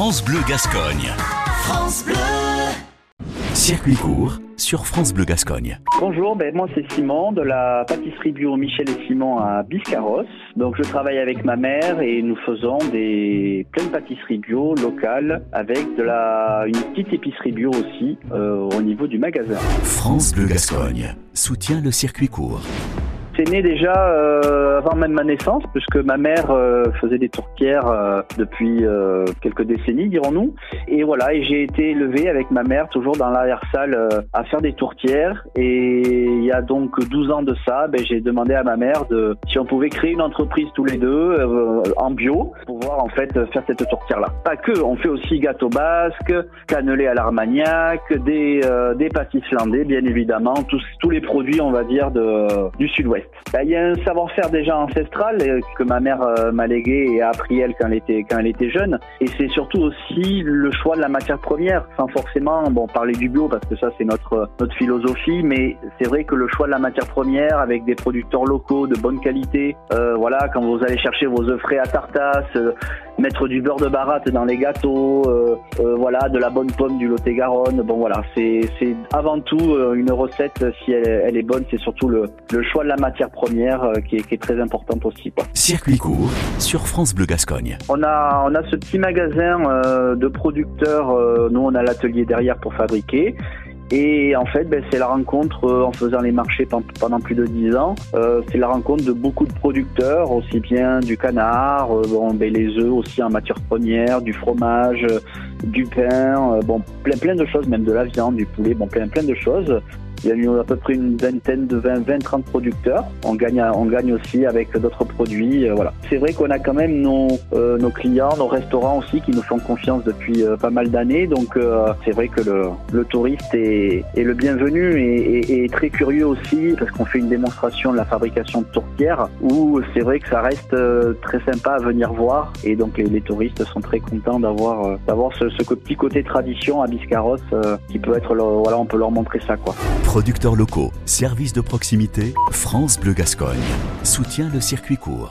France Bleu Gascogne. France Bleu. Circuit court sur France Bleu Gascogne. Bonjour, ben moi c'est Simon de la pâtisserie bio Michel et Simon à Biscarros. Donc je travaille avec ma mère et nous faisons des plein de pâtisseries bio locales avec de la une petite épicerie bio aussi euh, au niveau du magasin. France Bleu Gascogne soutient le circuit court. C'est né déjà euh, avant même ma naissance, puisque ma mère euh, faisait des tourtières euh, depuis euh, quelques décennies, dirons-nous. Et voilà, et j'ai été élevé avec ma mère toujours dans l'arrière-salle euh, à faire des tourtières. Et il y a donc 12 ans de ça, ben, j'ai demandé à ma mère de si on pouvait créer une entreprise tous les deux euh, en bio pour pouvoir en fait faire cette tourtière-là. Pas que, on fait aussi gâteau basque, cannelé à l'armagnac, des, euh, des pâtisses landais, bien évidemment, tous, tous les produits, on va dire, de, du sud-ouest. Ben, Il y a un savoir-faire déjà ancestral euh, que ma mère euh, m'a légué et a appris elle quand elle était quand elle était jeune. Et c'est surtout aussi le choix de la matière première, sans forcément bon parler du bio parce que ça c'est notre notre philosophie, mais c'est vrai que le choix de la matière première avec des producteurs locaux de bonne qualité, euh, voilà quand vous allez chercher vos œufs frais à tartasse, euh, mettre du beurre de baratte dans les gâteaux, euh, voilà de la bonne pomme du Lot-et-Garonne, bon voilà c'est c'est avant tout une recette si elle, elle est bonne, c'est surtout le le choix de la matière première qui, est, qui est très importante aussi. Quoi. Circuit court sur France Bleu Gascogne. On a, on a ce petit magasin de producteurs. Euh, nous, on a l'atelier derrière pour fabriquer. Et en fait, ben, c'est la rencontre, euh, en faisant les marchés pen- pendant plus de 10 ans, euh, c'est la rencontre de beaucoup de producteurs, aussi bien du canard, euh, bon, ben, les œufs aussi en matière première, du fromage, du pain, bon, plein, plein de choses, même de la viande, du poulet, bon, plein, plein de choses. Il y a eu à peu près une vingtaine de 20, 20 30 producteurs. On gagne, on gagne aussi avec d'autres produits. euh, voilà. C'est vrai qu'on a quand même nos, euh, nos clients, nos restaurants aussi qui nous font confiance depuis euh, pas mal d'années. Donc euh, c'est vrai que le, le touriste est, est le bienvenu et, et- et très curieux aussi parce qu'on fait une démonstration de la fabrication de tourtières où c'est vrai que ça reste très sympa à venir voir et donc les, les touristes sont très contents d'avoir ce, ce petit côté tradition à Biscarros euh, qui peut être leur- voilà on peut leur montrer ça quoi. Producteurs locaux, services de proximité, France Bleu Gascogne soutient le circuit court.